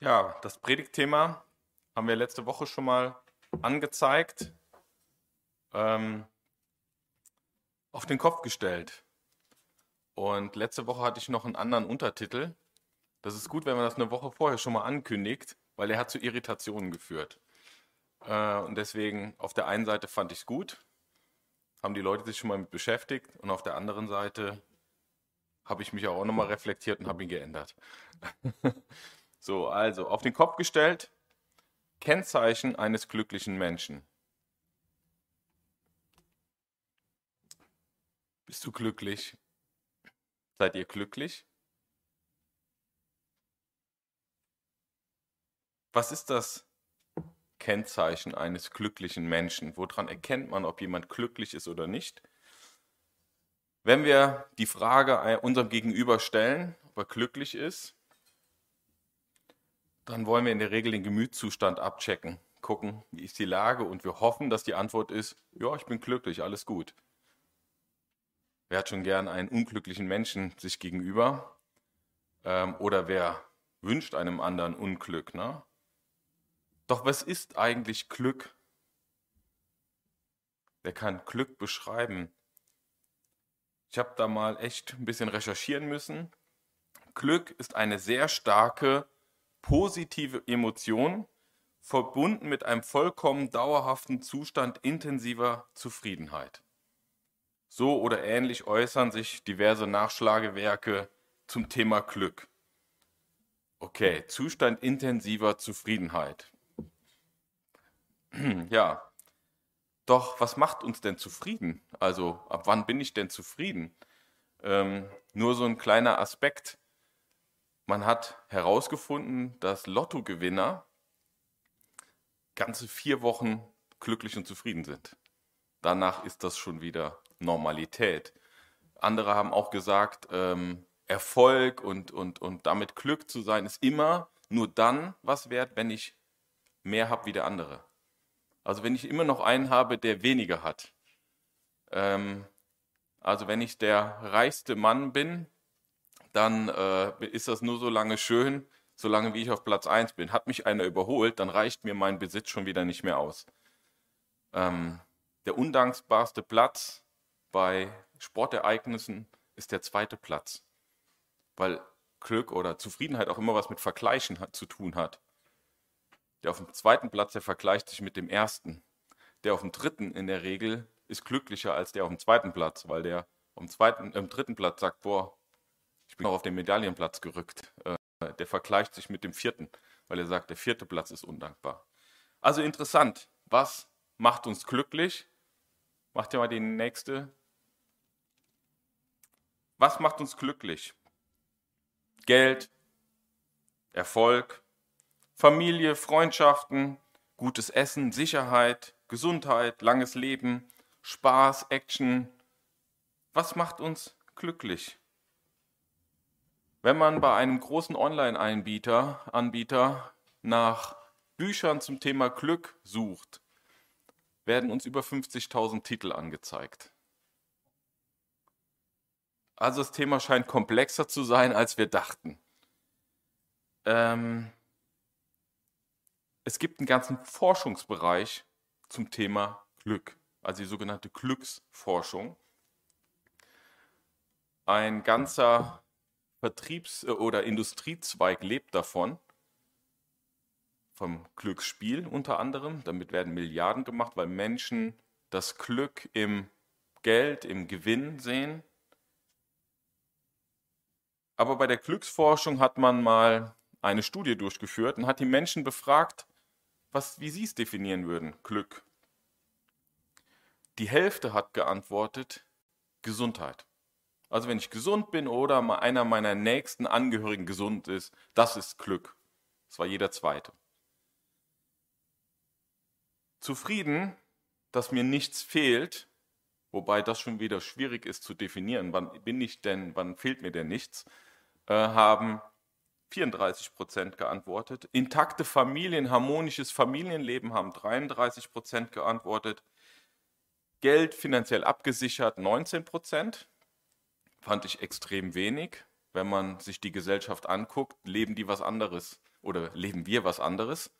Ja, das Predigtthema haben wir letzte Woche schon mal angezeigt, ähm, auf den Kopf gestellt. Und letzte Woche hatte ich noch einen anderen Untertitel. Das ist gut, wenn man das eine Woche vorher schon mal ankündigt, weil er hat zu Irritationen geführt. Äh, und deswegen, auf der einen Seite fand ich es gut, haben die Leute sich schon mal mit beschäftigt, und auf der anderen Seite habe ich mich auch nochmal reflektiert und habe ihn geändert. so, also auf den Kopf gestellt, Kennzeichen eines glücklichen Menschen. Bist du glücklich? Seid ihr glücklich? Was ist das Kennzeichen eines glücklichen Menschen? Woran erkennt man, ob jemand glücklich ist oder nicht? Wenn wir die Frage unserem Gegenüber stellen, ob er glücklich ist, dann wollen wir in der Regel den Gemütszustand abchecken, gucken, wie ist die Lage und wir hoffen, dass die Antwort ist, ja, ich bin glücklich, alles gut. Wer hat schon gern einen unglücklichen Menschen sich gegenüber? Ähm, oder wer wünscht einem anderen Unglück? Ne? Doch was ist eigentlich Glück? Wer kann Glück beschreiben? Ich habe da mal echt ein bisschen recherchieren müssen. Glück ist eine sehr starke positive Emotion, verbunden mit einem vollkommen dauerhaften Zustand intensiver Zufriedenheit. So oder ähnlich äußern sich diverse Nachschlagewerke zum Thema Glück. Okay, Zustand intensiver Zufriedenheit. Ja, doch, was macht uns denn zufrieden? Also, ab wann bin ich denn zufrieden? Ähm, nur so ein kleiner Aspekt. Man hat herausgefunden, dass Lottogewinner ganze vier Wochen glücklich und zufrieden sind. Danach ist das schon wieder Normalität. Andere haben auch gesagt, ähm, Erfolg und, und, und damit Glück zu sein, ist immer nur dann was wert, wenn ich mehr habe wie der andere. Also wenn ich immer noch einen habe, der weniger hat. Ähm, also wenn ich der reichste Mann bin, dann äh, ist das nur so lange schön, solange wie ich auf Platz 1 bin. Hat mich einer überholt, dann reicht mir mein Besitz schon wieder nicht mehr aus. Ähm, der undankbarste Platz bei Sportereignissen ist der zweite Platz, weil Glück oder Zufriedenheit auch immer was mit Vergleichen hat, zu tun hat. Der auf dem zweiten Platz, der vergleicht sich mit dem ersten. Der auf dem dritten in der Regel ist glücklicher als der auf dem zweiten Platz, weil der am zweiten, im dritten Platz sagt, boah, ich bin auch auf den Medaillenplatz gerückt. Äh, der vergleicht sich mit dem vierten, weil er sagt, der vierte Platz ist undankbar. Also interessant, was macht uns glücklich? Macht ihr mal die nächste. Was macht uns glücklich? Geld, Erfolg, Familie, Freundschaften, gutes Essen, Sicherheit, Gesundheit, langes Leben, Spaß, Action. Was macht uns glücklich? Wenn man bei einem großen Online-Anbieter Anbieter nach Büchern zum Thema Glück sucht, werden uns über 50.000 Titel angezeigt. Also das Thema scheint komplexer zu sein, als wir dachten. Ähm, es gibt einen ganzen Forschungsbereich zum Thema Glück, also die sogenannte Glücksforschung. Ein ganzer Vertriebs- oder Industriezweig lebt davon, vom Glücksspiel unter anderem. Damit werden Milliarden gemacht, weil Menschen das Glück im Geld, im Gewinn sehen. Aber bei der Glücksforschung hat man mal eine Studie durchgeführt und hat die Menschen befragt, was, wie Sie es definieren würden, Glück. Die Hälfte hat geantwortet, Gesundheit. Also wenn ich gesund bin oder einer meiner nächsten Angehörigen gesund ist, das ist Glück. Das war jeder zweite. Zufrieden, dass mir nichts fehlt, wobei das schon wieder schwierig ist zu definieren, wann bin ich denn, wann fehlt mir denn nichts, äh, haben 34 Prozent geantwortet. Intakte Familien, harmonisches Familienleben haben 33 Prozent geantwortet. Geld finanziell abgesichert 19 Prozent. Fand ich extrem wenig. wenn man sich die Gesellschaft anguckt, leben die was anderes oder leben wir was anderes.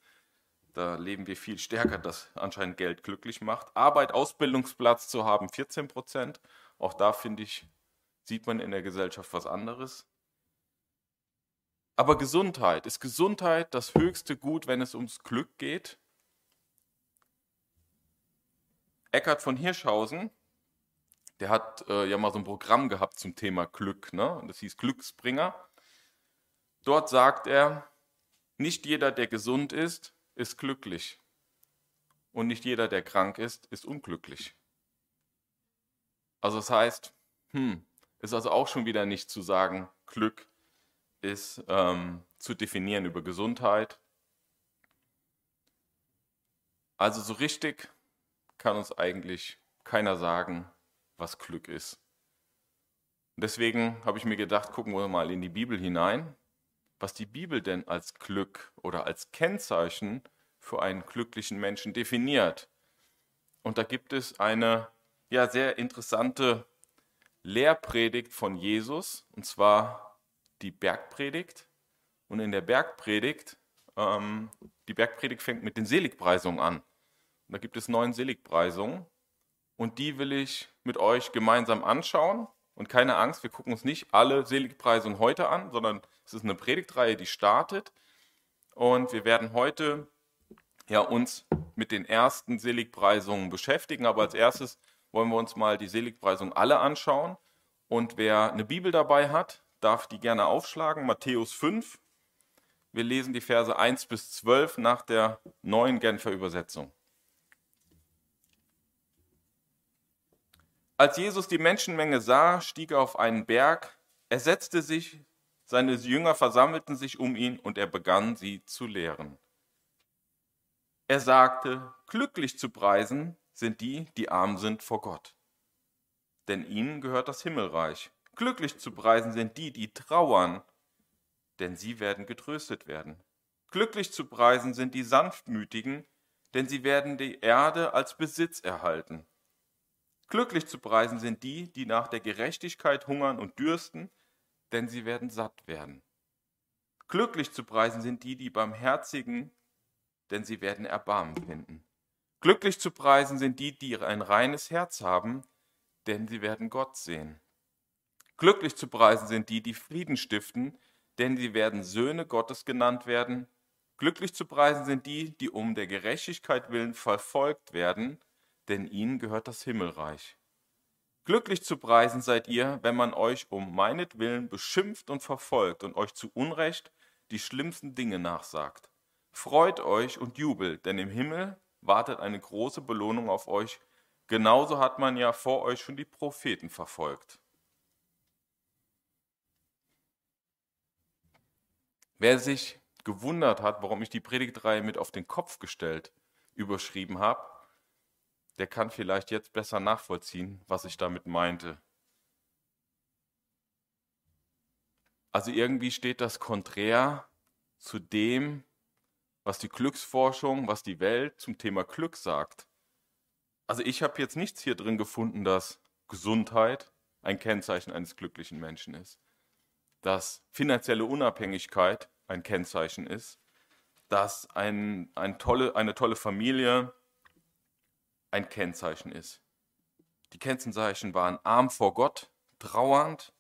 Da leben wir viel stärker, dass anscheinend Geld glücklich macht. Arbeit, Ausbildungsplatz zu haben, 14 Prozent. Auch da finde ich, sieht man in der Gesellschaft was anderes. Aber Gesundheit, ist Gesundheit das höchste Gut, wenn es ums Glück geht? Eckhard von Hirschhausen, der hat äh, ja mal so ein Programm gehabt zum Thema Glück, ne? das hieß Glücksbringer. Dort sagt er, nicht jeder, der gesund ist, ist glücklich. Und nicht jeder, der krank ist, ist unglücklich. Also das heißt, hm, ist also auch schon wieder nicht zu sagen, Glück ist ähm, zu definieren über Gesundheit. Also so richtig kann uns eigentlich keiner sagen, was Glück ist. Und deswegen habe ich mir gedacht, gucken wir mal in die Bibel hinein, was die Bibel denn als Glück oder als Kennzeichen für einen glücklichen Menschen definiert. Und da gibt es eine ja sehr interessante Lehrpredigt von Jesus, und zwar die Bergpredigt. Und in der Bergpredigt, ähm, die Bergpredigt fängt mit den Seligpreisungen an. Und da gibt es neun Seligpreisungen. Und die will ich mit euch gemeinsam anschauen. Und keine Angst, wir gucken uns nicht alle Seligpreisungen heute an, sondern es ist eine Predigtreihe, die startet. Und wir werden heute ja, uns mit den ersten Seligpreisungen beschäftigen. Aber als erstes wollen wir uns mal die Seligpreisungen alle anschauen. Und wer eine Bibel dabei hat, darf die gerne aufschlagen. Matthäus 5. Wir lesen die Verse 1 bis 12 nach der neuen Genfer Übersetzung. Als Jesus die Menschenmenge sah, stieg er auf einen Berg, er setzte sich, seine Jünger versammelten sich um ihn und er begann sie zu lehren. Er sagte, glücklich zu preisen sind die, die arm sind vor Gott, denn ihnen gehört das Himmelreich. Glücklich zu preisen sind die, die trauern, denn sie werden getröstet werden. Glücklich zu preisen sind die Sanftmütigen, denn sie werden die Erde als Besitz erhalten. Glücklich zu preisen sind die, die nach der Gerechtigkeit hungern und dürsten, denn sie werden satt werden. Glücklich zu preisen sind die, die barmherzigen, denn sie werden Erbarmen finden. Glücklich zu preisen sind die, die ein reines Herz haben, denn sie werden Gott sehen. Glücklich zu preisen sind die, die Frieden stiften, denn sie werden Söhne Gottes genannt werden. Glücklich zu preisen sind die, die um der Gerechtigkeit willen verfolgt werden, denn ihnen gehört das Himmelreich. Glücklich zu preisen seid ihr, wenn man euch um meinetwillen beschimpft und verfolgt und euch zu Unrecht die schlimmsten Dinge nachsagt. Freut euch und jubelt, denn im Himmel wartet eine große Belohnung auf euch. Genauso hat man ja vor euch schon die Propheten verfolgt. Wer sich gewundert hat, warum ich die Predigtreihe mit auf den Kopf gestellt überschrieben habe, der kann vielleicht jetzt besser nachvollziehen, was ich damit meinte. Also irgendwie steht das konträr zu dem, was die Glücksforschung, was die Welt zum Thema Glück sagt. Also ich habe jetzt nichts hier drin gefunden, dass Gesundheit ein Kennzeichen eines glücklichen Menschen ist, dass finanzielle Unabhängigkeit ein Kennzeichen ist, dass ein, ein tolle, eine tolle Familie ein Kennzeichen ist. Die Kennzeichen waren arm vor Gott, trauernd,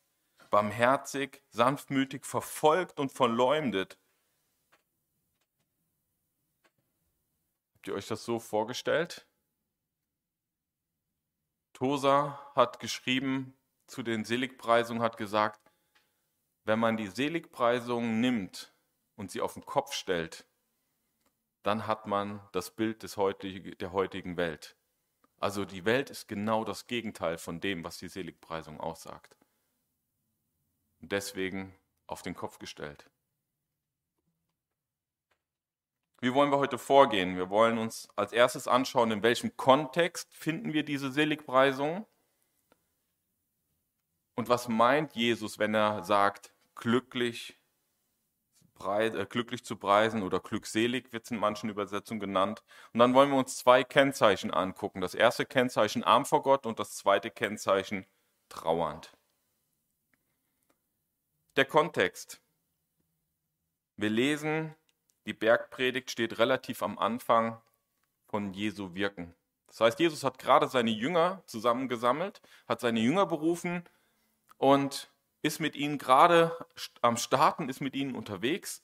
barmherzig, sanftmütig, verfolgt und verleumdet. Habt ihr euch das so vorgestellt? Tosa hat geschrieben zu den Seligpreisungen, hat gesagt, wenn man die Seligpreisungen nimmt und sie auf den Kopf stellt, dann hat man das Bild des heutige, der heutigen Welt. Also die Welt ist genau das Gegenteil von dem, was die Seligpreisung aussagt. Und deswegen auf den Kopf gestellt. Wie wollen wir heute vorgehen? Wir wollen uns als erstes anschauen, in welchem Kontext finden wir diese Seligpreisung und was meint Jesus, wenn er sagt, glücklich äh, glücklich zu preisen oder glückselig wird es in manchen Übersetzungen genannt. Und dann wollen wir uns zwei Kennzeichen angucken. Das erste Kennzeichen arm vor Gott und das zweite Kennzeichen trauernd. Der Kontext. Wir lesen, die Bergpredigt steht relativ am Anfang von Jesu Wirken. Das heißt, Jesus hat gerade seine Jünger zusammengesammelt, hat seine Jünger berufen und ist mit ihnen gerade am Starten, ist mit ihnen unterwegs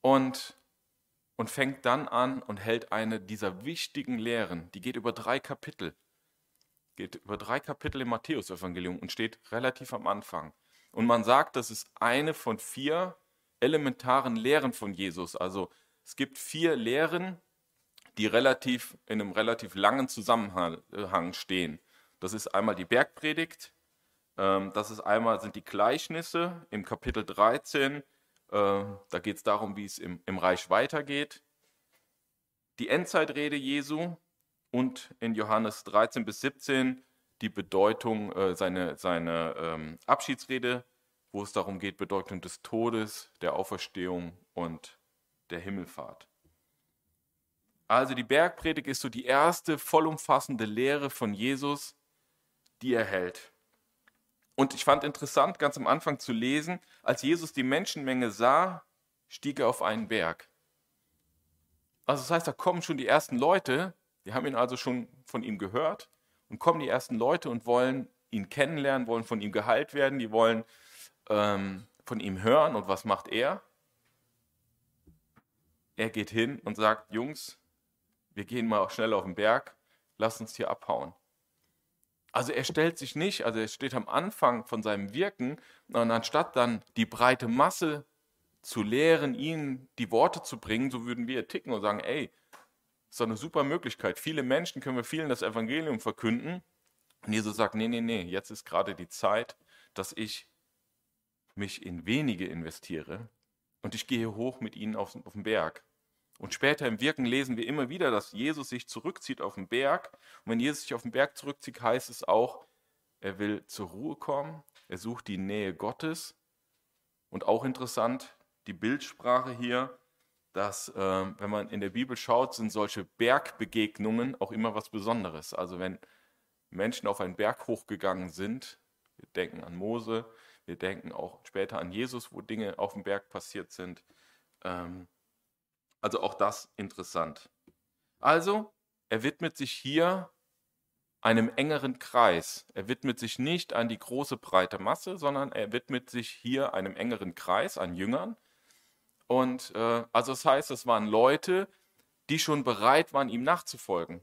und, und fängt dann an und hält eine dieser wichtigen Lehren. Die geht über drei Kapitel. Geht über drei Kapitel im Matthäusevangelium und steht relativ am Anfang. Und man sagt, das ist eine von vier elementaren Lehren von Jesus. Also es gibt vier Lehren, die relativ in einem relativ langen Zusammenhang stehen. Das ist einmal die Bergpredigt, das ist einmal sind die Gleichnisse im Kapitel 13. Äh, da geht es darum, wie es im, im Reich weitergeht. Die Endzeitrede Jesu und in Johannes 13 bis 17 die Bedeutung, äh, seine, seine ähm, Abschiedsrede, wo es darum geht, Bedeutung des Todes, der Auferstehung und der Himmelfahrt. Also die Bergpredigt ist so die erste vollumfassende Lehre von Jesus, die er hält. Und ich fand interessant, ganz am Anfang zu lesen, als Jesus die Menschenmenge sah, stieg er auf einen Berg. Also das heißt, da kommen schon die ersten Leute, die haben ihn also schon von ihm gehört und kommen die ersten Leute und wollen ihn kennenlernen, wollen von ihm geheilt werden, die wollen ähm, von ihm hören. Und was macht er? Er geht hin und sagt, Jungs, wir gehen mal schnell auf den Berg, lasst uns hier abhauen. Also er stellt sich nicht, also er steht am Anfang von seinem Wirken und anstatt dann die breite Masse zu lehren, ihnen die Worte zu bringen, so würden wir ticken und sagen, ey, ist doch eine super Möglichkeit. Viele Menschen können wir vielen das Evangelium verkünden. Und Jesus sagt, nee, nee, nee, jetzt ist gerade die Zeit, dass ich mich in wenige investiere und ich gehe hoch mit ihnen auf, auf den Berg. Und später im Wirken lesen wir immer wieder, dass Jesus sich zurückzieht auf den Berg. Und wenn Jesus sich auf den Berg zurückzieht, heißt es auch, er will zur Ruhe kommen, er sucht die Nähe Gottes. Und auch interessant, die Bildsprache hier, dass, äh, wenn man in der Bibel schaut, sind solche Bergbegegnungen auch immer was Besonderes. Also wenn Menschen auf einen Berg hochgegangen sind, wir denken an Mose, wir denken auch später an Jesus, wo Dinge auf dem Berg passiert sind. Ähm, also auch das interessant. Also, er widmet sich hier einem engeren Kreis. Er widmet sich nicht an die große breite Masse, sondern er widmet sich hier einem engeren Kreis an Jüngern. Und äh, also das heißt, es waren Leute, die schon bereit waren, ihm nachzufolgen.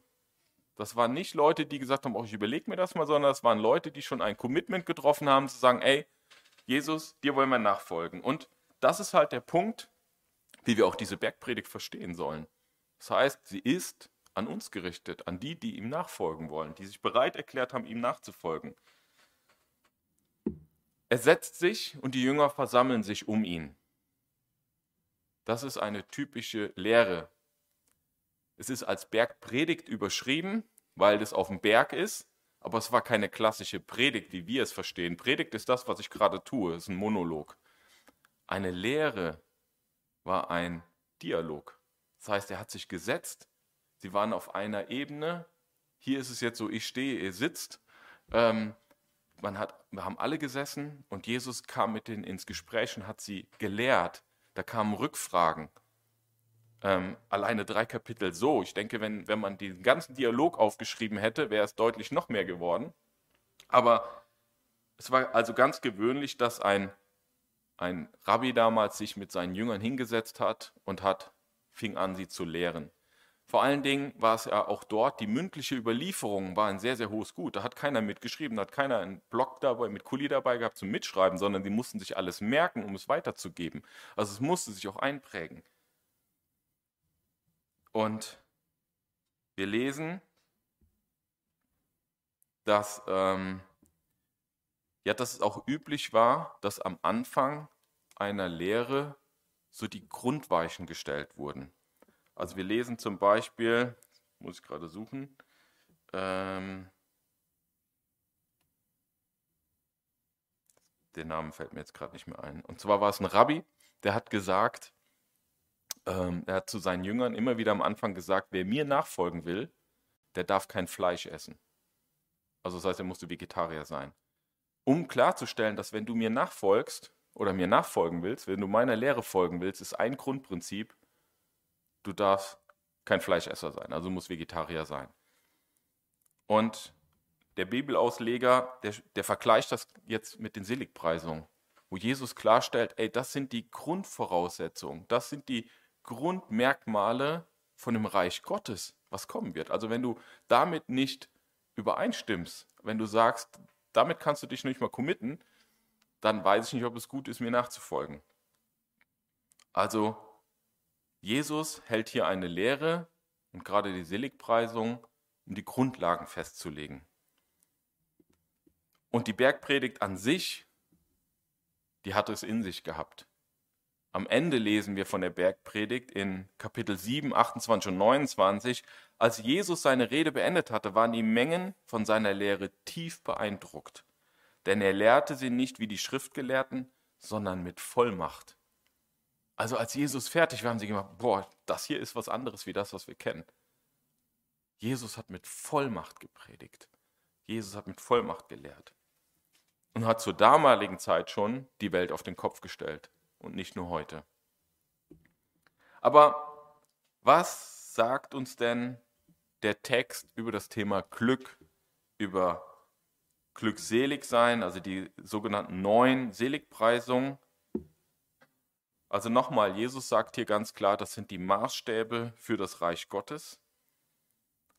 Das waren nicht Leute, die gesagt haben, oh, ich überlege mir das mal, sondern es waren Leute, die schon ein Commitment getroffen haben, zu sagen, ey, Jesus, dir wollen wir nachfolgen. Und das ist halt der Punkt, wie wir auch diese Bergpredigt verstehen sollen. Das heißt, sie ist an uns gerichtet, an die, die ihm nachfolgen wollen, die sich bereit erklärt haben, ihm nachzufolgen. Er setzt sich und die Jünger versammeln sich um ihn. Das ist eine typische Lehre. Es ist als Bergpredigt überschrieben, weil das auf dem Berg ist, aber es war keine klassische Predigt, wie wir es verstehen. Predigt ist das, was ich gerade tue, es ist ein Monolog. Eine Lehre war ein Dialog. Das heißt, er hat sich gesetzt, sie waren auf einer Ebene. Hier ist es jetzt so, ich stehe, ihr sitzt. Ähm, man hat, wir haben alle gesessen und Jesus kam mit denen ins Gespräch und hat sie gelehrt. Da kamen Rückfragen. Ähm, alleine drei Kapitel so. Ich denke, wenn, wenn man den ganzen Dialog aufgeschrieben hätte, wäre es deutlich noch mehr geworden. Aber es war also ganz gewöhnlich, dass ein ein Rabbi damals sich mit seinen Jüngern hingesetzt hat und hat, fing an, sie zu lehren. Vor allen Dingen war es ja auch dort, die mündliche Überlieferung war ein sehr, sehr hohes Gut. Da hat keiner mitgeschrieben, da hat keiner einen Block dabei mit Kuli dabei gehabt zum Mitschreiben, sondern die mussten sich alles merken, um es weiterzugeben. Also es musste sich auch einprägen. Und wir lesen, dass ähm, ja, dass es auch üblich war, dass am Anfang einer Lehre so die Grundweichen gestellt wurden. Also wir lesen zum Beispiel, muss ich gerade suchen, ähm, der Name fällt mir jetzt gerade nicht mehr ein. Und zwar war es ein Rabbi, der hat gesagt, ähm, er hat zu seinen Jüngern immer wieder am Anfang gesagt, wer mir nachfolgen will, der darf kein Fleisch essen. Also das heißt, er musste Vegetarier sein um klarzustellen, dass wenn du mir nachfolgst, oder mir nachfolgen willst, wenn du meiner Lehre folgen willst, ist ein Grundprinzip, du darfst kein Fleischesser sein, also muss Vegetarier sein. Und der Bibelausleger, der, der vergleicht das jetzt mit den Seligpreisungen, wo Jesus klarstellt, ey, das sind die Grundvoraussetzungen, das sind die Grundmerkmale von dem Reich Gottes, was kommen wird. Also wenn du damit nicht übereinstimmst, wenn du sagst, damit kannst du dich nicht mal committen, dann weiß ich nicht, ob es gut ist, mir nachzufolgen. Also Jesus hält hier eine Lehre und gerade die Seligpreisung, um die Grundlagen festzulegen. Und die Bergpredigt an sich, die hat es in sich gehabt. Am Ende lesen wir von der Bergpredigt in Kapitel 7, 28 und 29. Als Jesus seine Rede beendet hatte, waren die Mengen von seiner Lehre tief beeindruckt. Denn er lehrte sie nicht wie die Schriftgelehrten, sondern mit Vollmacht. Also als Jesus fertig war, haben sie gemacht, boah, das hier ist was anderes wie das, was wir kennen. Jesus hat mit Vollmacht gepredigt. Jesus hat mit Vollmacht gelehrt und hat zur damaligen Zeit schon die Welt auf den Kopf gestellt und nicht nur heute. Aber was sagt uns denn der Text über das Thema Glück, über glückselig sein, also die sogenannten neun Seligpreisungen? Also nochmal, Jesus sagt hier ganz klar, das sind die Maßstäbe für das Reich Gottes.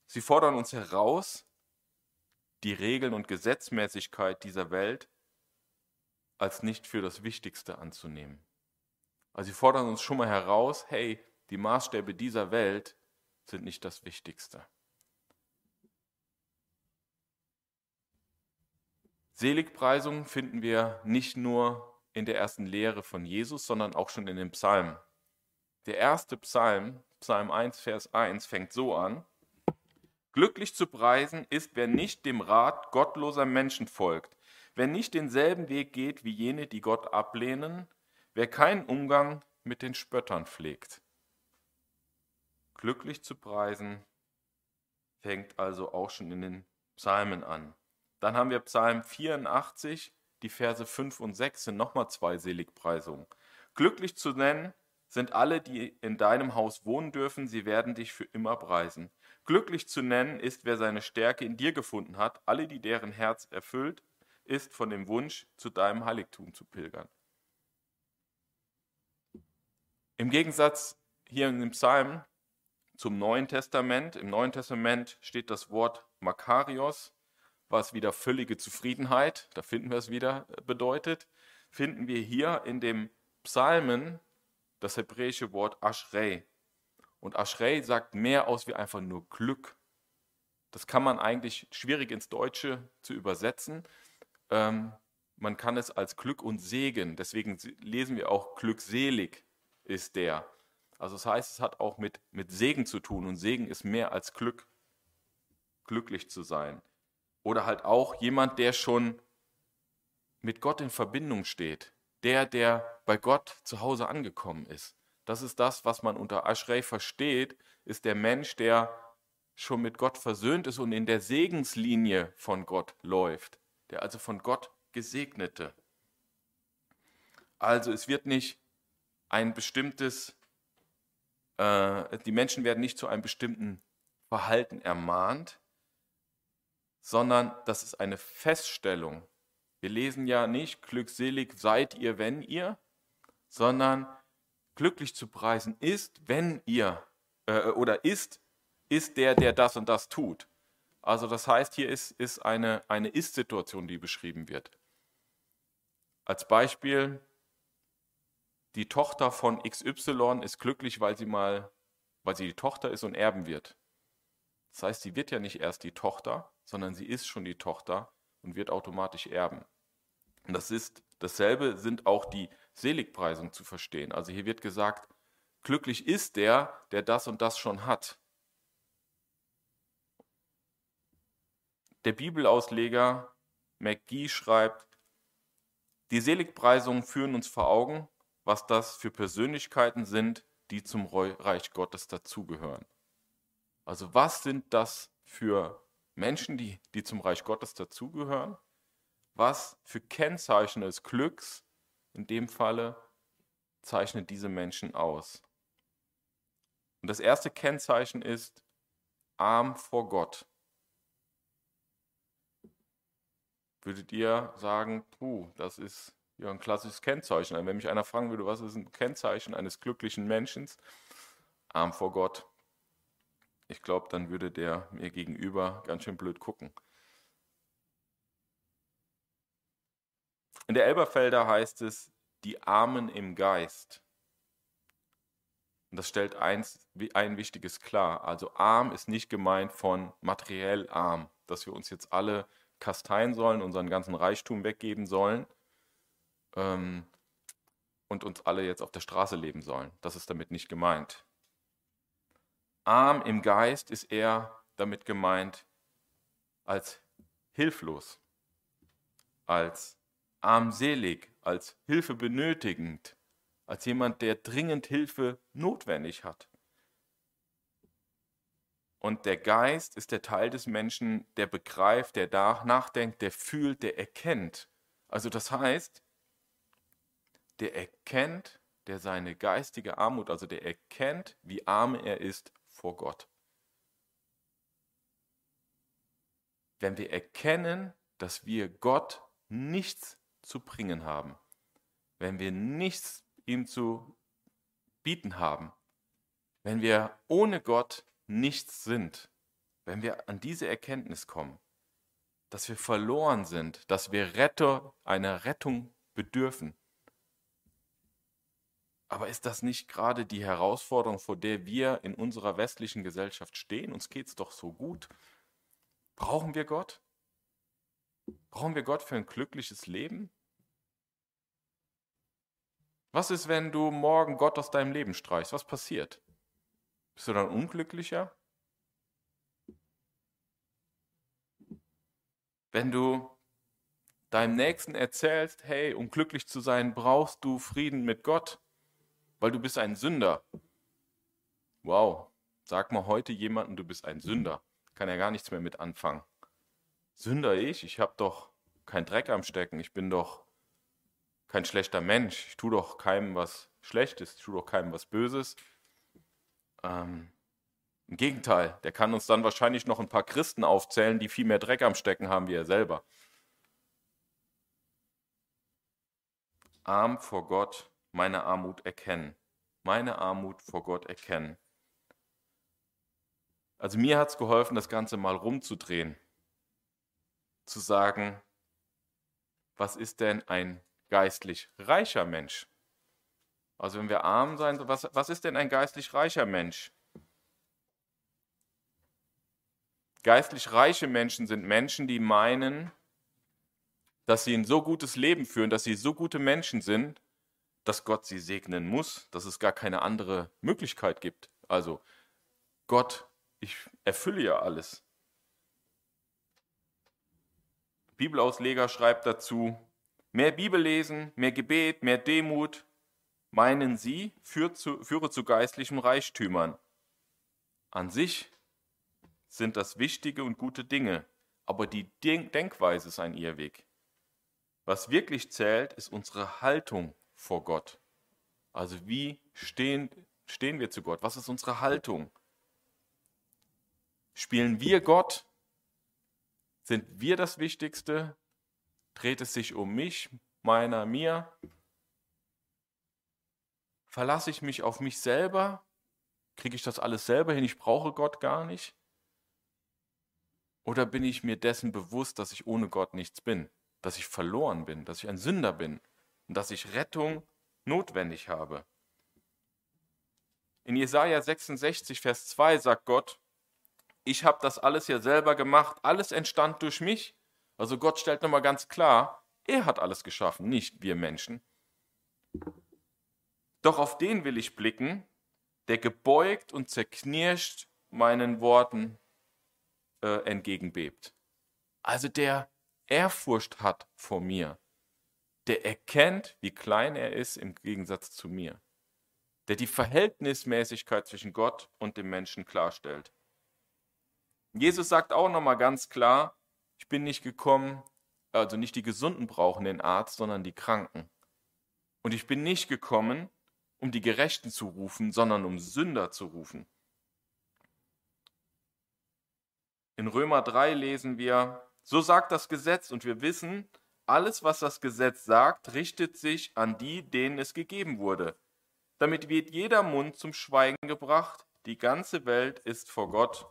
Sie fordern uns heraus, die Regeln und Gesetzmäßigkeit dieser Welt als nicht für das Wichtigste anzunehmen. Also sie fordern uns schon mal heraus, hey, die Maßstäbe dieser Welt sind nicht das Wichtigste. Seligpreisung finden wir nicht nur in der ersten Lehre von Jesus, sondern auch schon in den Psalmen. Der erste Psalm, Psalm 1, Vers 1, fängt so an. Glücklich zu preisen ist, wer nicht dem Rat gottloser Menschen folgt, wer nicht denselben Weg geht wie jene, die Gott ablehnen, wer keinen Umgang mit den Spöttern pflegt. Glücklich zu preisen fängt also auch schon in den Psalmen an. Dann haben wir Psalm 84, die Verse 5 und 6 sind nochmal zwei Seligpreisungen. Glücklich zu nennen sind alle, die in deinem Haus wohnen dürfen, sie werden dich für immer preisen. Glücklich zu nennen ist, wer seine Stärke in dir gefunden hat, alle, die deren Herz erfüllt ist von dem Wunsch, zu deinem Heiligtum zu pilgern. Im Gegensatz hier in dem Psalm zum Neuen Testament, im Neuen Testament steht das Wort Makarios, was wieder völlige Zufriedenheit, da finden wir es wieder, bedeutet, finden wir hier in dem Psalmen das hebräische Wort Ashrei. Und Ashrei sagt mehr aus wie einfach nur Glück. Das kann man eigentlich schwierig ins Deutsche zu übersetzen. Ähm, man kann es als Glück und Segen, deswegen lesen wir auch glückselig ist der. Also das heißt, es hat auch mit, mit Segen zu tun und Segen ist mehr als Glück, glücklich zu sein. Oder halt auch jemand, der schon mit Gott in Verbindung steht, der, der bei Gott zu Hause angekommen ist. Das ist das, was man unter Ashrei versteht, ist der Mensch, der schon mit Gott versöhnt ist und in der Segenslinie von Gott läuft, der also von Gott gesegnete. Also es wird nicht ein bestimmtes, äh, die Menschen werden nicht zu einem bestimmten Verhalten ermahnt, sondern das ist eine Feststellung. Wir lesen ja nicht, glückselig seid ihr, wenn ihr, sondern glücklich zu preisen ist, wenn ihr, äh, oder ist, ist der, der das und das tut. Also das heißt, hier ist, ist eine, eine Ist-Situation, die beschrieben wird. Als Beispiel, die Tochter von XY ist glücklich, weil sie mal, weil sie die Tochter ist und erben wird. Das heißt, sie wird ja nicht erst die Tochter, sondern sie ist schon die Tochter und wird automatisch erben. Und das ist dasselbe sind auch die Seligpreisung zu verstehen. Also hier wird gesagt, glücklich ist der, der das und das schon hat. Der Bibelausleger McGee schreibt, die Seligpreisungen führen uns vor Augen, was das für Persönlichkeiten sind, die zum Reich Gottes dazugehören. Also was sind das für Menschen, die, die zum Reich Gottes dazugehören? Was für Kennzeichen des Glücks in dem Falle zeichnet diese Menschen aus. Und das erste Kennzeichen ist arm vor Gott. Würdet ihr sagen, puh, das ist ja ein klassisches Kennzeichen. Wenn mich einer fragen würde, was ist ein Kennzeichen eines glücklichen Menschen? Arm vor Gott. Ich glaube, dann würde der mir gegenüber ganz schön blöd gucken. In der Elberfelder heißt es, die Armen im Geist. Und das stellt eins, ein Wichtiges klar. Also arm ist nicht gemeint von materiell arm, dass wir uns jetzt alle kasteien sollen, unseren ganzen Reichtum weggeben sollen ähm, und uns alle jetzt auf der Straße leben sollen. Das ist damit nicht gemeint. Arm im Geist ist eher damit gemeint als hilflos, als armselig, als Hilfe benötigend, als jemand, der dringend Hilfe notwendig hat. Und der Geist ist der Teil des Menschen, der begreift, der nachdenkt, der fühlt, der erkennt. Also das heißt, der erkennt, der seine geistige Armut, also der erkennt, wie arm er ist vor Gott. Wenn wir erkennen, dass wir Gott nichts zu bringen haben, wenn wir nichts ihm zu bieten haben, wenn wir ohne Gott nichts sind, wenn wir an diese Erkenntnis kommen, dass wir verloren sind, dass wir Retter einer Rettung bedürfen. Aber ist das nicht gerade die Herausforderung, vor der wir in unserer westlichen Gesellschaft stehen? Uns geht es doch so gut. Brauchen wir Gott? Brauchen wir Gott für ein glückliches Leben? Was ist, wenn du morgen Gott aus deinem Leben streichst? Was passiert? Bist du dann unglücklicher? Wenn du deinem Nächsten erzählst, hey, um glücklich zu sein, brauchst du Frieden mit Gott, weil du bist ein Sünder. Wow, sag mal heute jemanden, du bist ein Sünder. Kann ja gar nichts mehr mit anfangen. Sünder ich? Ich habe doch keinen Dreck am Stecken. Ich bin doch kein schlechter Mensch. Ich tue doch keinem was Schlechtes, ich tue doch keinem was Böses. Ähm, Im Gegenteil, der kann uns dann wahrscheinlich noch ein paar Christen aufzählen, die viel mehr Dreck am Stecken haben wie er selber. Arm vor Gott, meine Armut erkennen. Meine Armut vor Gott erkennen. Also mir hat es geholfen, das Ganze mal rumzudrehen. Zu sagen, was ist denn ein geistlich reicher Mensch? Also wenn wir arm sein, was, was ist denn ein geistlich reicher Mensch? Geistlich reiche Menschen sind Menschen, die meinen, dass sie ein so gutes Leben führen, dass sie so gute Menschen sind, dass Gott sie segnen muss, dass es gar keine andere Möglichkeit gibt. Also Gott, ich erfülle ja alles. Bibelausleger schreibt dazu, Mehr Bibel lesen, mehr Gebet, mehr Demut, meinen sie, zu, führe zu geistlichen Reichtümern. An sich sind das wichtige und gute Dinge, aber die Denkweise ist ein Irrweg. Was wirklich zählt, ist unsere Haltung vor Gott. Also wie stehen, stehen wir zu Gott? Was ist unsere Haltung? Spielen wir Gott? Sind wir das Wichtigste? Dreht es sich um mich, meiner, mir? Verlasse ich mich auf mich selber? Kriege ich das alles selber hin? Ich brauche Gott gar nicht? Oder bin ich mir dessen bewusst, dass ich ohne Gott nichts bin, dass ich verloren bin, dass ich ein Sünder bin und dass ich Rettung notwendig habe? In Jesaja 66, Vers 2 sagt Gott: Ich habe das alles ja selber gemacht, alles entstand durch mich. Also Gott stellt nochmal ganz klar, er hat alles geschaffen, nicht wir Menschen. Doch auf den will ich blicken, der gebeugt und zerknirscht meinen Worten äh, entgegenbebt. Also der Ehrfurcht hat vor mir, der erkennt, wie klein er ist im Gegensatz zu mir, der die Verhältnismäßigkeit zwischen Gott und dem Menschen klarstellt. Jesus sagt auch nochmal ganz klar, ich bin nicht gekommen, also nicht die Gesunden brauchen den Arzt, sondern die Kranken. Und ich bin nicht gekommen, um die Gerechten zu rufen, sondern um Sünder zu rufen. In Römer 3 lesen wir, so sagt das Gesetz und wir wissen, alles, was das Gesetz sagt, richtet sich an die, denen es gegeben wurde. Damit wird jeder Mund zum Schweigen gebracht, die ganze Welt ist vor Gott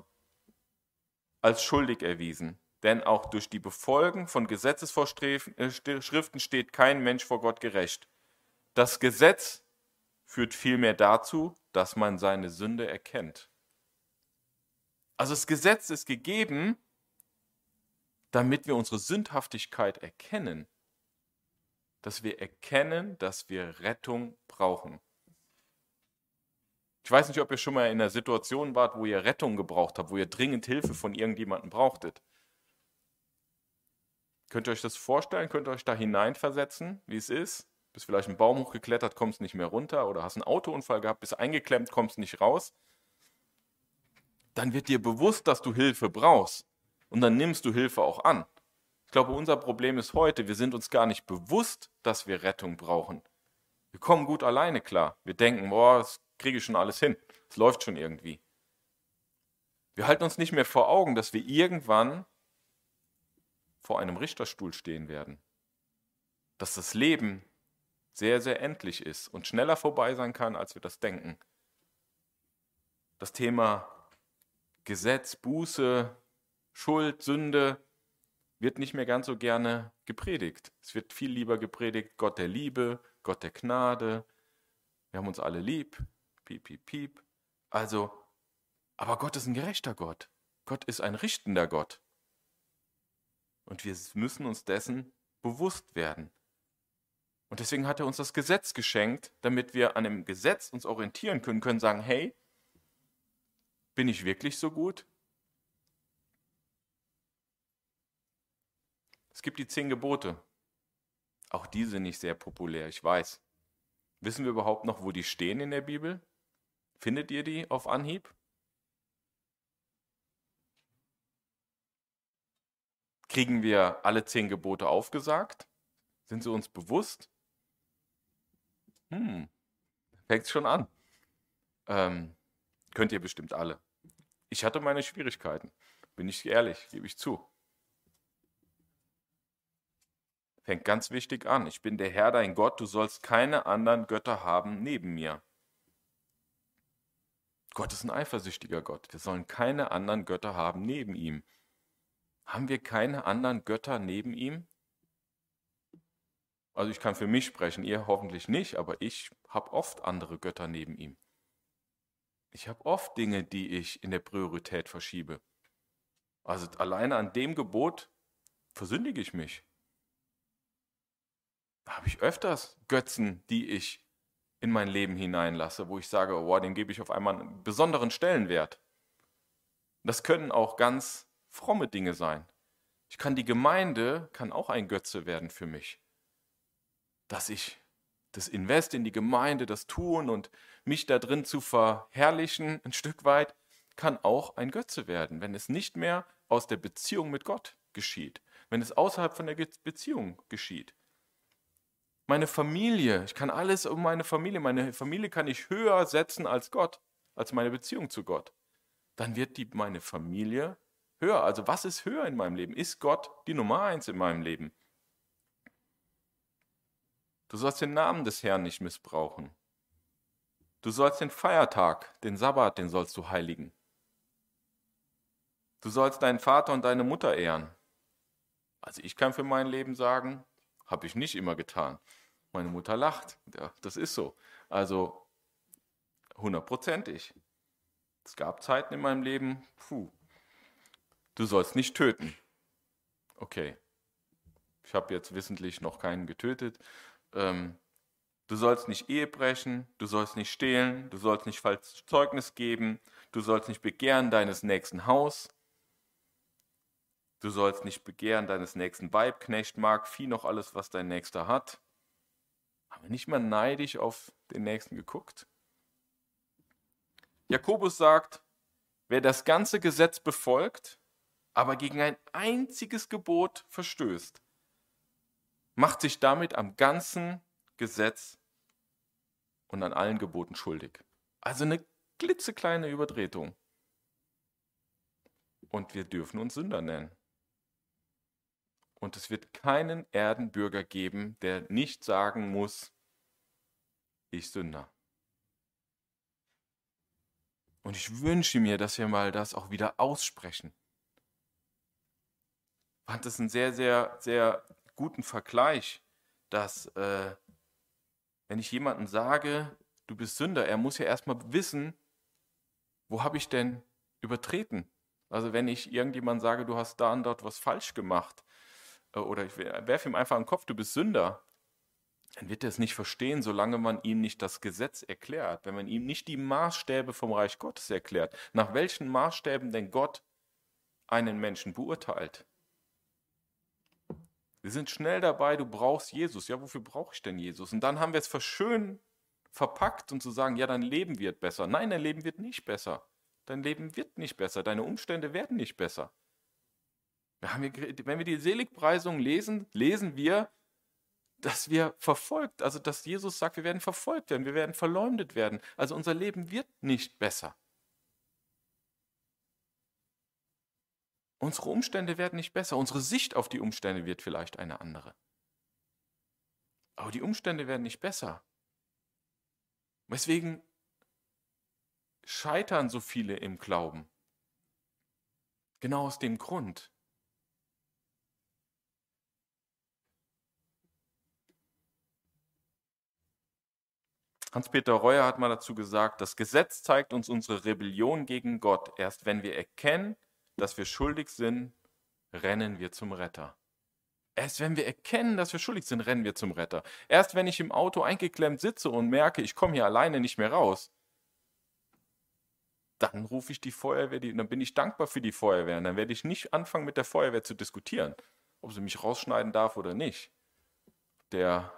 als schuldig erwiesen. Denn auch durch die Befolgen von Gesetzesvorschriften steht kein Mensch vor Gott gerecht. Das Gesetz führt vielmehr dazu, dass man seine Sünde erkennt. Also das Gesetz ist gegeben, damit wir unsere Sündhaftigkeit erkennen, dass wir erkennen, dass wir Rettung brauchen. Ich weiß nicht, ob ihr schon mal in einer Situation wart, wo ihr Rettung gebraucht habt, wo ihr dringend Hilfe von irgendjemandem brauchtet. Könnt ihr euch das vorstellen? Könnt ihr euch da hineinversetzen, wie es ist? Bist vielleicht einen Baum hochgeklettert, kommst nicht mehr runter oder hast einen Autounfall gehabt, bist eingeklemmt, kommst nicht raus. Dann wird dir bewusst, dass du Hilfe brauchst und dann nimmst du Hilfe auch an. Ich glaube, unser Problem ist heute, wir sind uns gar nicht bewusst, dass wir Rettung brauchen. Wir kommen gut alleine klar. Wir denken, boah, das kriege ich schon alles hin. Es läuft schon irgendwie. Wir halten uns nicht mehr vor Augen, dass wir irgendwann vor einem Richterstuhl stehen werden. Dass das Leben sehr, sehr endlich ist und schneller vorbei sein kann, als wir das denken. Das Thema Gesetz, Buße, Schuld, Sünde wird nicht mehr ganz so gerne gepredigt. Es wird viel lieber gepredigt, Gott der Liebe, Gott der Gnade, wir haben uns alle lieb, piep, piep, piep. Also, aber Gott ist ein gerechter Gott. Gott ist ein richtender Gott. Und wir müssen uns dessen bewusst werden. Und deswegen hat er uns das Gesetz geschenkt, damit wir an dem Gesetz uns orientieren können, können sagen, hey, bin ich wirklich so gut? Gibt die zehn Gebote. Auch die sind nicht sehr populär, ich weiß. Wissen wir überhaupt noch, wo die stehen in der Bibel? Findet ihr die auf Anhieb? Kriegen wir alle zehn Gebote aufgesagt? Sind sie uns bewusst? Hm, fängt schon an. Ähm, könnt ihr bestimmt alle. Ich hatte meine Schwierigkeiten, bin ich ehrlich, gebe ich zu. Fängt ganz wichtig an. Ich bin der Herr dein Gott, du sollst keine anderen Götter haben neben mir. Gott ist ein eifersüchtiger Gott. Wir sollen keine anderen Götter haben neben ihm. Haben wir keine anderen Götter neben ihm? Also ich kann für mich sprechen, ihr hoffentlich nicht, aber ich habe oft andere Götter neben ihm. Ich habe oft Dinge, die ich in der Priorität verschiebe. Also alleine an dem Gebot versündige ich mich. Habe ich öfters Götzen, die ich in mein Leben hineinlasse, wo ich sage, oh, dem gebe ich auf einmal einen besonderen Stellenwert. Das können auch ganz fromme Dinge sein. Ich kann die Gemeinde kann auch ein Götze werden für mich dass ich das Invest in die Gemeinde, das Tun und mich da drin zu verherrlichen, ein Stück weit, kann auch ein Götze werden, wenn es nicht mehr aus der Beziehung mit Gott geschieht, wenn es außerhalb von der Beziehung geschieht. Meine Familie, ich kann alles um meine Familie, meine Familie kann ich höher setzen als Gott, als meine Beziehung zu Gott. Dann wird die, meine Familie höher. Also was ist höher in meinem Leben? Ist Gott die Nummer eins in meinem Leben? Du sollst den Namen des Herrn nicht missbrauchen. Du sollst den Feiertag, den Sabbat, den sollst du heiligen. Du sollst deinen Vater und deine Mutter ehren. Also ich kann für mein Leben sagen, habe ich nicht immer getan. Meine Mutter lacht. Ja, das ist so. Also hundertprozentig. Es gab Zeiten in meinem Leben, puh, du sollst nicht töten. Okay. Ich habe jetzt wissentlich noch keinen getötet, ähm, du sollst nicht Ehe brechen, du sollst nicht stehlen, du sollst nicht falsches Zeugnis geben, du sollst nicht begehren deines nächsten Haus, du sollst nicht begehren deines nächsten Weib, Knecht, Mark, Vieh, noch alles, was dein Nächster hat. Haben wir nicht mal neidisch auf den Nächsten geguckt? Jakobus sagt, wer das ganze Gesetz befolgt, aber gegen ein einziges Gebot verstößt, macht sich damit am ganzen Gesetz und an allen Geboten schuldig. Also eine klitzekleine Übertretung. Und wir dürfen uns Sünder nennen. Und es wird keinen Erdenbürger geben, der nicht sagen muss, ich Sünder. Und ich wünsche mir, dass wir mal das auch wieder aussprechen. Ich fand es einen sehr, sehr, sehr guten Vergleich, dass äh, wenn ich jemandem sage, du bist Sünder, er muss ja erstmal wissen, wo habe ich denn übertreten? Also wenn ich irgendjemand sage, du hast da und dort was falsch gemacht, oder ich werfe ihm einfach einen Kopf, du bist Sünder, dann wird er es nicht verstehen, solange man ihm nicht das Gesetz erklärt, wenn man ihm nicht die Maßstäbe vom Reich Gottes erklärt, nach welchen Maßstäben denn Gott einen Menschen beurteilt. Wir sind schnell dabei, du brauchst Jesus. Ja, wofür brauche ich denn Jesus? Und dann haben wir es verschön verpackt und zu sagen, ja, dein Leben wird besser. Nein, dein Leben wird nicht besser. Dein Leben wird nicht besser. Deine Umstände werden nicht besser. Wenn wir die Seligpreisung lesen, lesen wir, dass wir verfolgt, also dass Jesus sagt, wir werden verfolgt werden, wir werden verleumdet werden. Also unser Leben wird nicht besser. Unsere Umstände werden nicht besser, unsere Sicht auf die Umstände wird vielleicht eine andere. Aber die Umstände werden nicht besser. Weswegen scheitern so viele im Glauben? Genau aus dem Grund, Hans-Peter Reuer hat mal dazu gesagt, das Gesetz zeigt uns unsere Rebellion gegen Gott. Erst wenn wir erkennen, dass wir schuldig sind, rennen wir zum Retter. Erst wenn wir erkennen, dass wir schuldig sind, rennen wir zum Retter. Erst wenn ich im Auto eingeklemmt sitze und merke, ich komme hier alleine nicht mehr raus, dann rufe ich die Feuerwehr, die, dann bin ich dankbar für die Feuerwehr. Und dann werde ich nicht anfangen, mit der Feuerwehr zu diskutieren, ob sie mich rausschneiden darf oder nicht. Der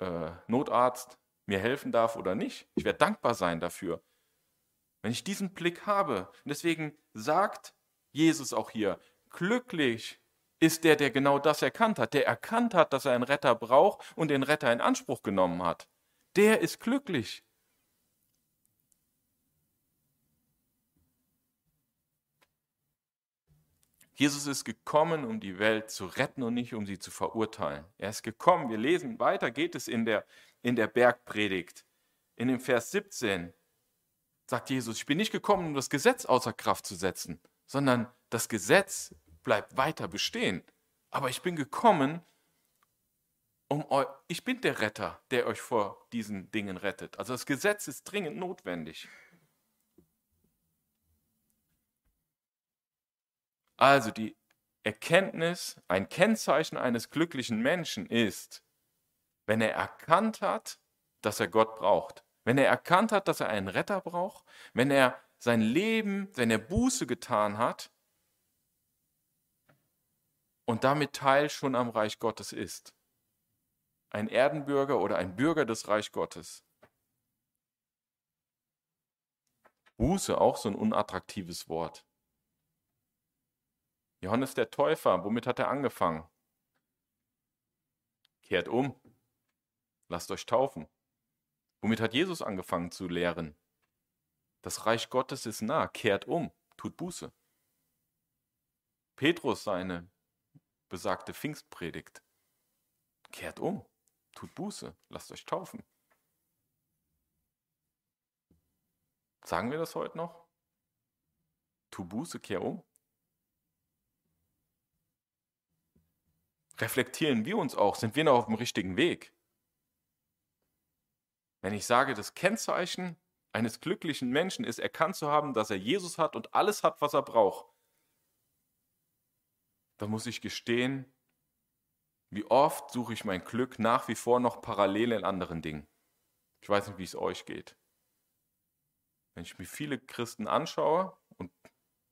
äh, Notarzt mir helfen darf oder nicht. Ich werde dankbar sein dafür. Wenn ich diesen Blick habe, und deswegen sagt Jesus auch hier, glücklich ist der, der genau das erkannt hat, der erkannt hat, dass er einen Retter braucht und den Retter in Anspruch genommen hat. Der ist glücklich. Jesus ist gekommen, um die Welt zu retten und nicht um sie zu verurteilen. Er ist gekommen, wir lesen weiter, geht es in der, in der Bergpredigt. In dem Vers 17 sagt Jesus, ich bin nicht gekommen, um das Gesetz außer Kraft zu setzen, sondern das Gesetz bleibt weiter bestehen. Aber ich bin gekommen, um euch, ich bin der Retter, der euch vor diesen Dingen rettet. Also das Gesetz ist dringend notwendig. Also die Erkenntnis, ein Kennzeichen eines glücklichen Menschen ist, wenn er erkannt hat, dass er Gott braucht, wenn er erkannt hat, dass er einen Retter braucht, wenn er sein Leben, wenn er Buße getan hat und damit Teil schon am Reich Gottes ist. Ein Erdenbürger oder ein Bürger des Reich Gottes. Buße, auch so ein unattraktives Wort. Johannes der Täufer, womit hat er angefangen? Kehrt um, lasst euch taufen. Womit hat Jesus angefangen zu lehren? Das Reich Gottes ist nah, kehrt um, tut Buße. Petrus seine besagte Pfingstpredigt. Kehrt um, tut Buße, lasst euch taufen. Sagen wir das heute noch? Tu Buße, kehr um. Reflektieren wir uns auch, sind wir noch auf dem richtigen Weg? Wenn ich sage, das Kennzeichen eines glücklichen Menschen ist, erkannt zu haben, dass er Jesus hat und alles hat, was er braucht, dann muss ich gestehen, wie oft suche ich mein Glück nach wie vor noch parallel in anderen Dingen. Ich weiß nicht, wie es euch geht. Wenn ich mir viele Christen anschaue und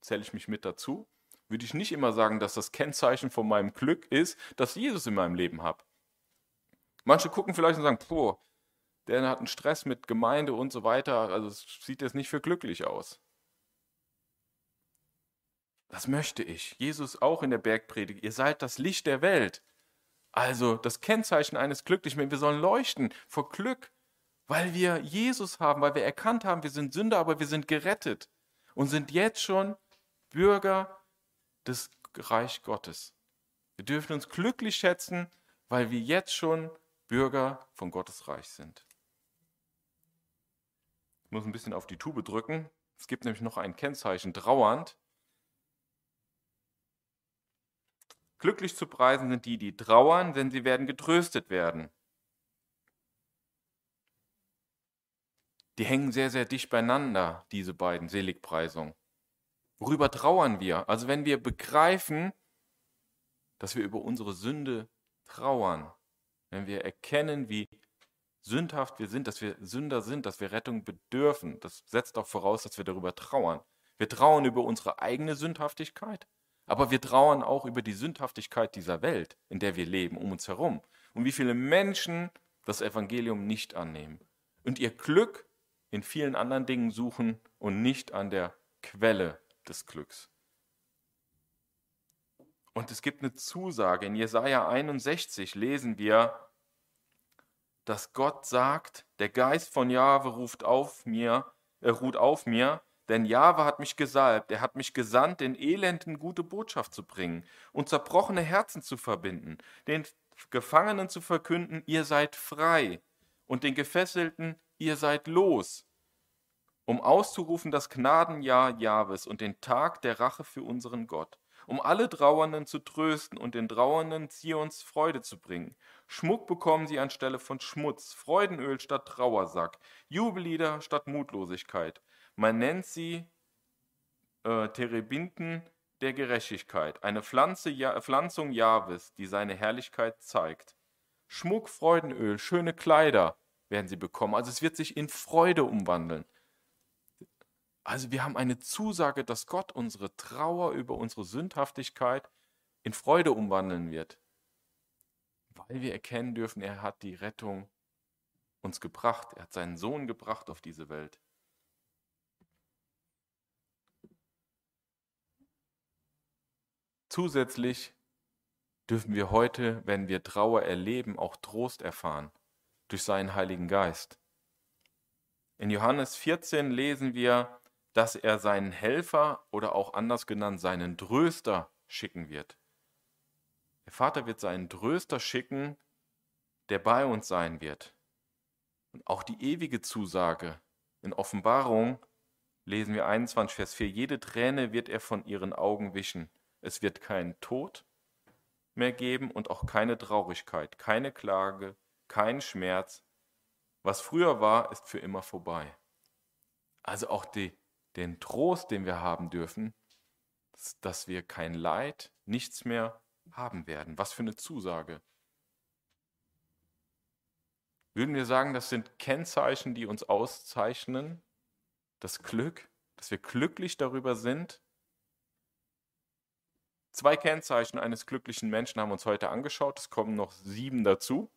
zähle ich mich mit dazu, würde ich nicht immer sagen, dass das Kennzeichen von meinem Glück ist, dass ich Jesus in meinem Leben habe. Manche gucken vielleicht und sagen, boah, der hat einen Stress mit Gemeinde und so weiter, also es sieht jetzt nicht für glücklich aus. Das möchte ich. Jesus auch in der Bergpredigt. Ihr seid das Licht der Welt. Also das Kennzeichen eines Glücklichen, wir sollen leuchten vor Glück. weil wir Jesus haben, weil wir erkannt haben, wir sind Sünder, aber wir sind gerettet und sind jetzt schon Bürger des Reich Gottes. Wir dürfen uns glücklich schätzen, weil wir jetzt schon Bürger von Gottes Reich sind. Ich muss ein bisschen auf die Tube drücken. Es gibt nämlich noch ein Kennzeichen, trauernd. Glücklich zu preisen sind die, die trauern, denn sie werden getröstet werden. Die hängen sehr, sehr dicht beieinander, diese beiden Seligpreisungen. Worüber trauern wir? Also wenn wir begreifen, dass wir über unsere Sünde trauern, wenn wir erkennen, wie sündhaft wir sind, dass wir Sünder sind, dass wir Rettung bedürfen, das setzt auch voraus, dass wir darüber trauern. Wir trauern über unsere eigene Sündhaftigkeit, aber wir trauern auch über die Sündhaftigkeit dieser Welt, in der wir leben, um uns herum. Und wie viele Menschen das Evangelium nicht annehmen und ihr Glück in vielen anderen Dingen suchen und nicht an der Quelle des Glücks. Und es gibt eine Zusage. In Jesaja 61 lesen wir, dass Gott sagt: Der Geist von Jahwe ruft auf mir, er ruht auf mir, denn Jahwe hat mich gesalbt, er hat mich gesandt, den Elenden gute Botschaft zu bringen und zerbrochene Herzen zu verbinden, den Gefangenen zu verkünden, ihr seid frei, und den Gefesselten, ihr seid los, um auszurufen das Gnadenjahr Jahwes und den Tag der Rache für unseren Gott, um alle Trauernden zu trösten und den Trauernden Zions Freude zu bringen. Schmuck bekommen sie anstelle von Schmutz, Freudenöl statt Trauersack, Jubellieder statt Mutlosigkeit. Man nennt sie äh, Terebinten der Gerechtigkeit, eine Pflanze, ja, Pflanzung Jahwes, die seine Herrlichkeit zeigt. Schmuck, Freudenöl, schöne Kleider werden sie bekommen. Also es wird sich in Freude umwandeln. Also wir haben eine Zusage, dass Gott unsere Trauer über unsere Sündhaftigkeit in Freude umwandeln wird. Weil wir erkennen dürfen, er hat die Rettung uns gebracht. Er hat seinen Sohn gebracht auf diese Welt. Zusätzlich dürfen wir heute, wenn wir Trauer erleben, auch Trost erfahren durch seinen Heiligen Geist. In Johannes 14 lesen wir, dass er seinen Helfer oder auch anders genannt seinen Tröster schicken wird. Der Vater wird seinen Tröster schicken, der bei uns sein wird. Und auch die ewige Zusage in Offenbarung lesen wir 21, Vers 4, jede Träne wird er von ihren Augen wischen. Es wird keinen Tod mehr geben und auch keine Traurigkeit, keine Klage, kein Schmerz. Was früher war, ist für immer vorbei. Also auch die, den Trost, den wir haben dürfen, dass wir kein Leid, nichts mehr haben werden. Was für eine Zusage. Würden wir sagen, das sind Kennzeichen, die uns auszeichnen, das Glück, dass wir glücklich darüber sind, Zwei Kennzeichen eines glücklichen Menschen haben uns heute angeschaut. Es kommen noch sieben dazu.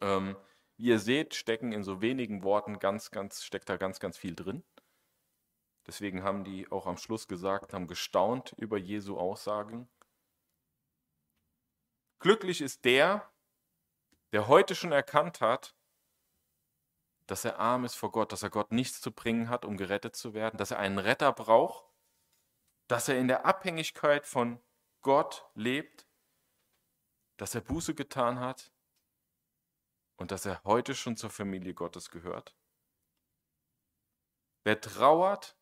Ähm, wie ihr seht, stecken in so wenigen Worten ganz, ganz, steckt da ganz, ganz viel drin. Deswegen haben die auch am Schluss gesagt, haben gestaunt über Jesu Aussagen. Glücklich ist der, der heute schon erkannt hat, dass er arm ist vor Gott, dass er Gott nichts zu bringen hat, um gerettet zu werden, dass er einen Retter braucht dass er in der Abhängigkeit von Gott lebt, dass er Buße getan hat und dass er heute schon zur Familie Gottes gehört. Wer trauert,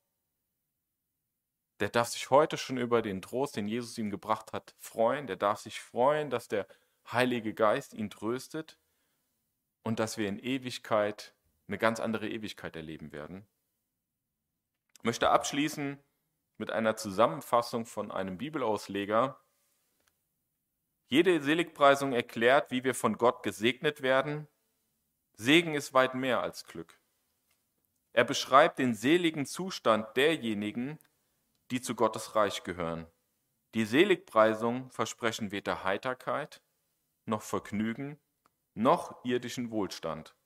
der darf sich heute schon über den Trost, den Jesus ihm gebracht hat, freuen. Der darf sich freuen, dass der Heilige Geist ihn tröstet und dass wir in Ewigkeit eine ganz andere Ewigkeit erleben werden. Ich möchte abschließen mit einer Zusammenfassung von einem Bibelausleger. Jede Seligpreisung erklärt, wie wir von Gott gesegnet werden. Segen ist weit mehr als Glück. Er beschreibt den seligen Zustand derjenigen, die zu Gottes Reich gehören. Die Seligpreisung versprechen weder Heiterkeit, noch Vergnügen, noch irdischen Wohlstand.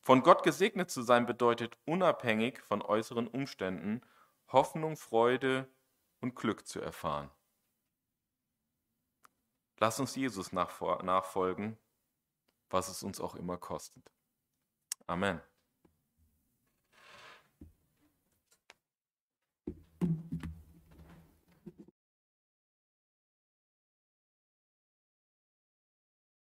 Von Gott gesegnet zu sein bedeutet unabhängig von äußeren Umständen Hoffnung, Freude und Glück zu erfahren. Lass uns Jesus nachfolgen, was es uns auch immer kostet. Amen.